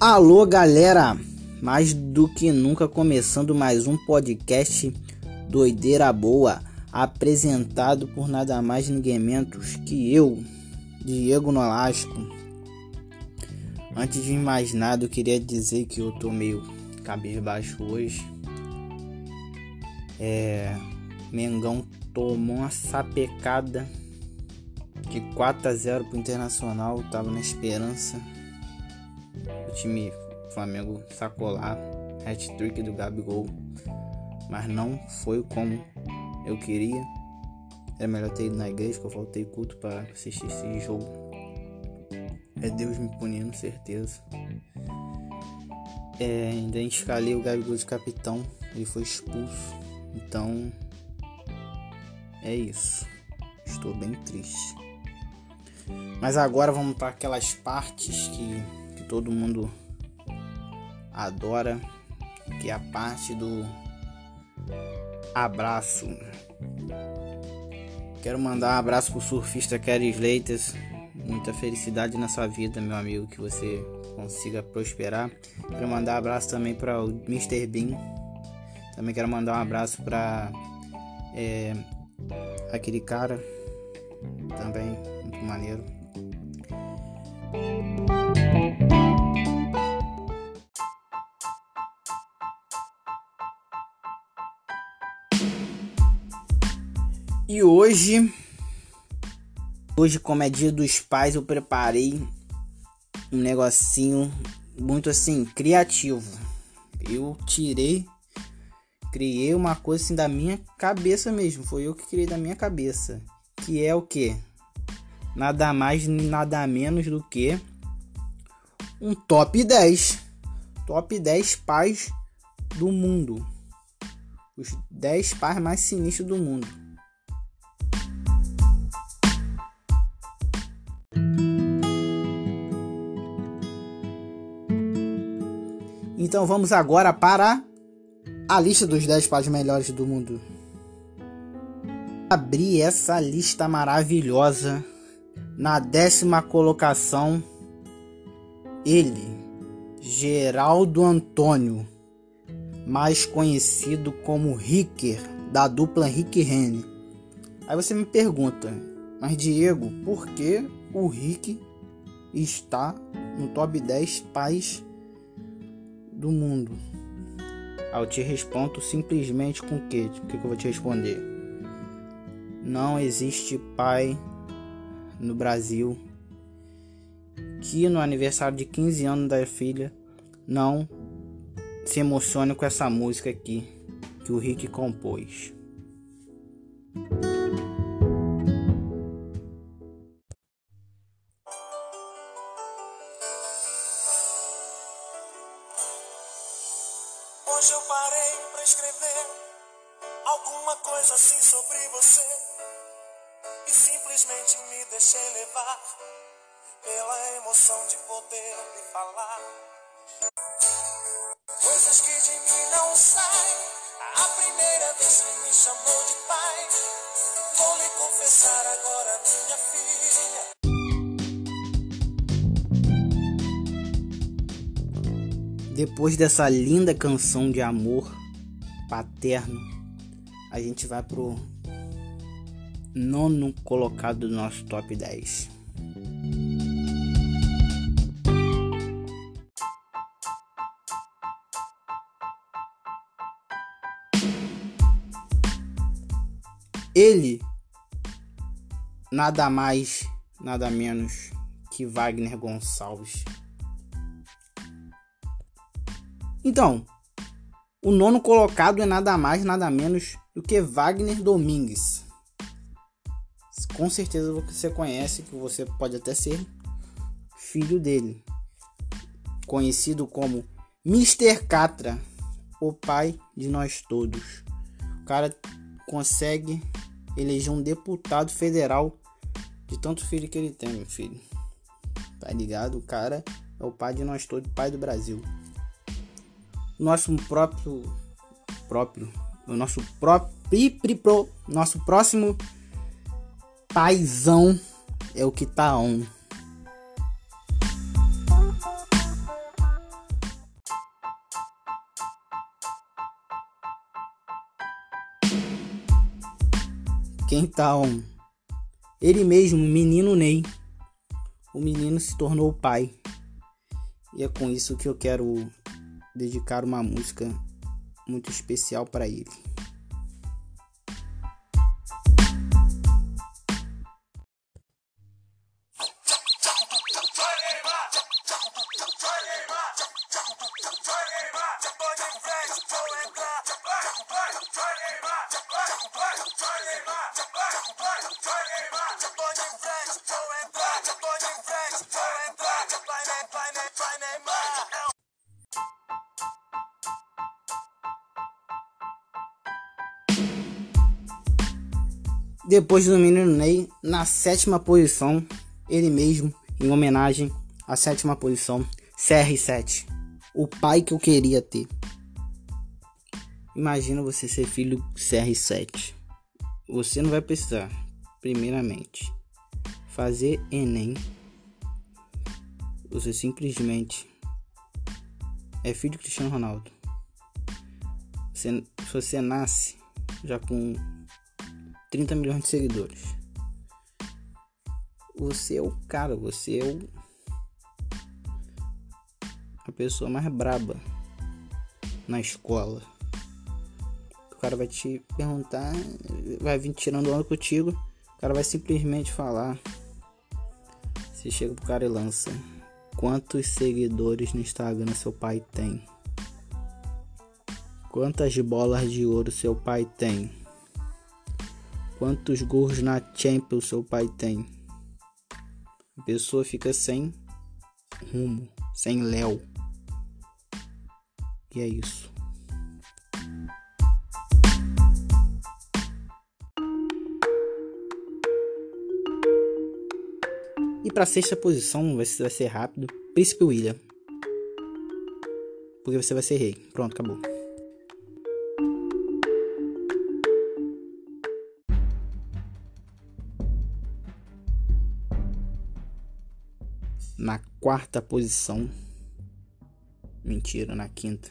Alô, galera! Mais do que nunca começando mais um podcast Doideira Boa, apresentado por nada mais ninguém menos que eu, Diego Nolasco. Antes de mais nada, eu queria dizer que eu tô meio cabisbaixo hoje. É, Mengão tomou uma sapecada de 4 a 0 pro Internacional, tava na esperança. O time Flamengo sacou lá, hat-trick do Gabigol, mas não foi como eu queria. Era melhor ter ido na igreja, que eu faltei culto para assistir esse jogo. É Deus me punindo, certeza. É, ainda escalei o Gabigol de capitão, ele foi expulso. Então, é isso. Estou bem triste. Mas agora vamos para aquelas partes que todo mundo adora, que é a parte do abraço. Quero mandar um abraço pro surfista Kerry Slaters. Muita felicidade na sua vida, meu amigo, que você consiga prosperar. Quero mandar um abraço também para o Mr. Bean. Também quero mandar um abraço para é, aquele cara também muito maneiro. E hoje, hoje como é dia dos pais, eu preparei um negocinho muito assim criativo. Eu tirei criei uma coisa assim da minha cabeça mesmo. Foi eu que criei da minha cabeça. Que é o que? Nada mais, nada menos do que um top 10. Top 10 pais do mundo. Os 10 pais mais sinistros do mundo. Então vamos agora para a lista dos 10 pais melhores do mundo. Abri essa lista maravilhosa. Na décima colocação, ele, Geraldo Antônio, mais conhecido como Ricker, da dupla Rick Rene. Aí você me pergunta, mas Diego, por que o Rick está no top 10 pais do mundo? Aí eu te respondo simplesmente com o que? O que eu vou te responder? Não existe pai no Brasil que no aniversário de 15 anos da filha não se emocione com essa música aqui que o Rick compôs. Hoje eu parei pra escrever alguma coisa assim sobre você e simplesmente me deixei levar pela emoção de poder lhe falar coisas que de mim não saem. A primeira vez que me chamou de pai, vou lhe confessar agora, minha filha. Depois dessa linda canção de amor paterno, a gente vai pro nono colocado do nosso top 10. Ele, nada mais, nada menos que Wagner Gonçalves. Então, o nono colocado é nada mais, nada menos do que Wagner Domingues. Com certeza você conhece, que você pode até ser filho dele. Conhecido como Mr. Catra, o pai de nós todos. O cara consegue eleger um deputado federal de tanto filho que ele tem, meu filho. Tá ligado? O cara é o pai de nós todos, pai do Brasil nosso próprio próprio o nosso próprio nosso próximo paizão é o que tá on. Quem tá on? Ele mesmo, menino Ney. O menino se tornou pai. E é com isso que eu quero dedicar uma música muito especial para ele. Depois do menino Ney, na sétima posição, ele mesmo, em homenagem à sétima posição, CR7, o pai que eu queria ter. Imagina você ser filho CR7. Você não vai precisar, primeiramente, fazer Enem. Você simplesmente é filho de Cristiano Ronaldo. Você, se você nasce já com 30 milhões de seguidores. Você é o cara, você é o a pessoa mais braba na escola. O cara vai te perguntar, vai vir tirando onda contigo, o cara vai simplesmente falar. Você chega pro cara e lança. Quantos seguidores no Instagram seu pai tem? Quantas bolas de ouro seu pai tem? Quantos gols na Champions seu pai tem? A pessoa fica sem rumo, sem Léo. E é isso. E para sexta posição vai ser, vai ser rápido. Príncipe William. Porque você vai ser rei. Pronto, acabou. Quarta posição. Mentira, na quinta.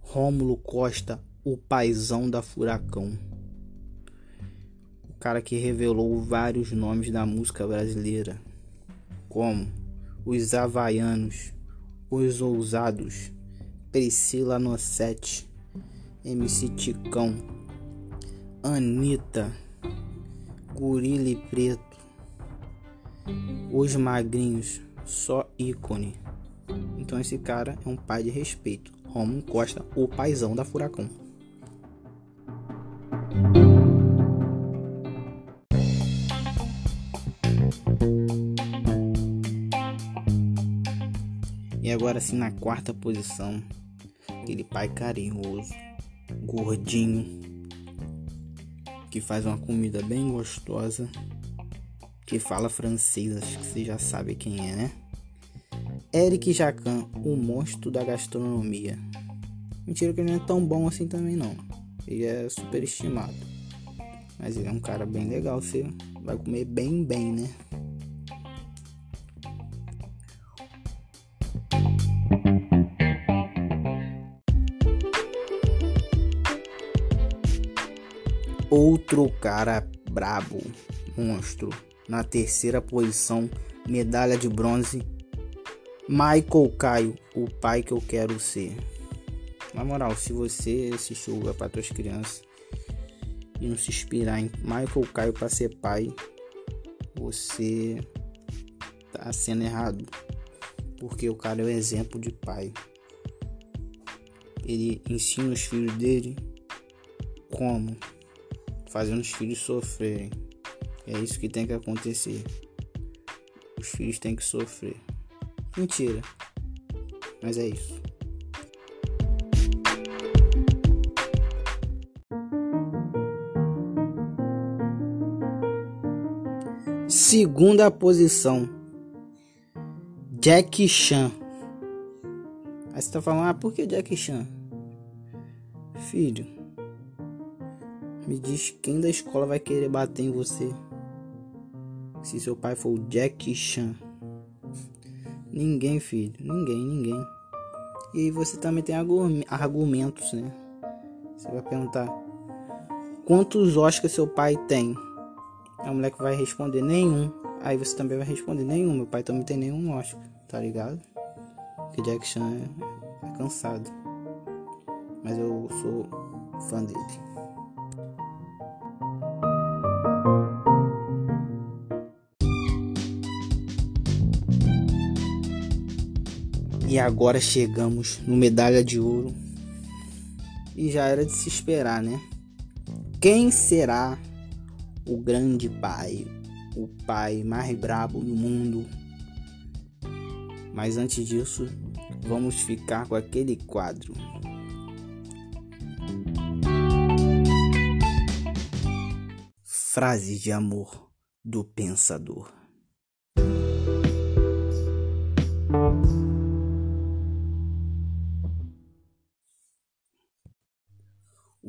Rômulo Costa, o paizão da Furacão. O cara que revelou vários nomes da música brasileira, como os Havaianos, os Ousados, Priscila Nossete, MC Ticão, Anitta, Gorila Preto, os magrinhos, só ícone. Então esse cara é um pai de respeito. Romulo Costa, o paizão da Furacão. E agora sim na quarta posição, aquele pai carinhoso, gordinho, que faz uma comida bem gostosa que fala francês, acho que você já sabe quem é, né? Eric Jacan, o monstro da gastronomia. Mentira que ele não é tão bom assim também não. Ele é superestimado. Mas ele é um cara bem legal, você vai comer bem bem, né? Outro cara brabo, monstro, na terceira posição, medalha de bronze. Michael Caio, o pai que eu quero ser. Na moral, se você assistiu é para tuas crianças e não se inspirar em Michael Caio para ser pai, você tá sendo errado. Porque o cara é o exemplo de pai. Ele ensina os filhos dele como fazendo os filhos sofrerem. É isso que tem que acontecer. Os filhos têm que sofrer. Mentira. Mas é isso. Segunda posição. Jack Chan. Aí você tá falando, ah, por que Jack Chan? Filho, me diz quem da escola vai querer bater em você se seu pai for o Jack Chan. Ninguém, filho. Ninguém, ninguém. E você também tem argumentos, né? Você vai perguntar quantos Oscars seu pai tem? Aí o moleque vai responder nenhum. Aí você também vai responder nenhum. Meu pai também tem nenhum Oscar, tá ligado? Porque Jack Chan é, é cansado. Mas eu sou fã dele. E agora chegamos no medalha de ouro. E já era de se esperar, né? Quem será o grande pai, o pai mais brabo do mundo? Mas antes disso, vamos ficar com aquele quadro. Frase de amor do pensador.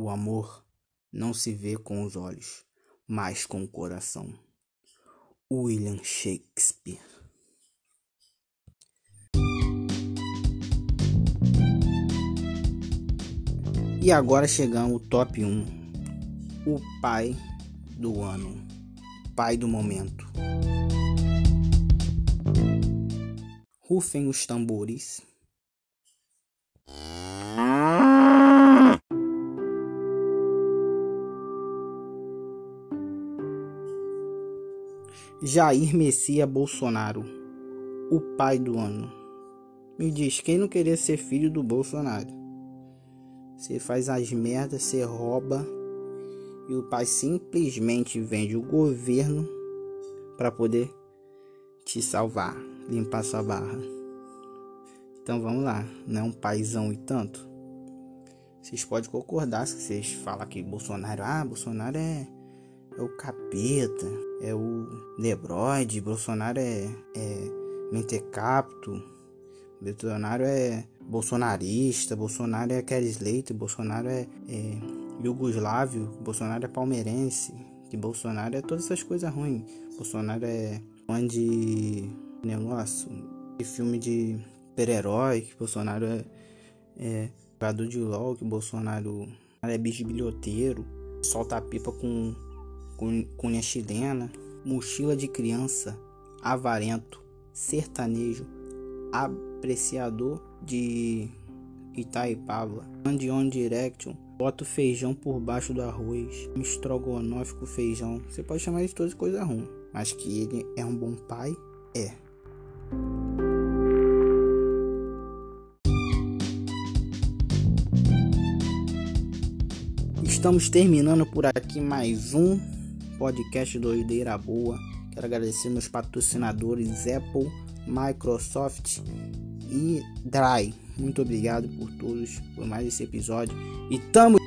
O amor não se vê com os olhos, mas com o coração. William Shakespeare. E agora chegamos ao top 1. O pai do ano. Pai do momento. Rufem os tambores. Jair Messias Bolsonaro, o pai do ano. Me diz, quem não queria ser filho do Bolsonaro? Você faz as merdas, você rouba e o pai simplesmente vende o governo para poder te salvar, limpar sua barra. Então vamos lá, não é um paizão e tanto? Vocês podem concordar se vocês falam que Bolsonaro, ah, Bolsonaro é é o capeta, é o Lebroid, Bolsonaro é, é mentecapto, Bolsonaro é bolsonarista, Bolsonaro é Kelly Slater, Bolsonaro é, é Yugoslávio, Bolsonaro é palmeirense, que Bolsonaro é todas essas coisas ruins. Bolsonaro é fã de negócio, de filme de super-herói, que Bolsonaro é, é jogador de LOL, que Bolsonaro é bicho bilhoteiro, solta a pipa com cunha chilena, mochila de criança, avarento, sertanejo, apreciador de Itaipava, Ande On Direction, bota feijão por baixo do arroz, estrogonofe com feijão. Você pode chamar de todas coisas ruins, mas que ele é um bom pai, é. Estamos terminando por aqui mais um podcast Doideira Boa. Quero agradecer meus patrocinadores Apple, Microsoft e Dry. Muito obrigado por todos, por mais esse episódio. E tamo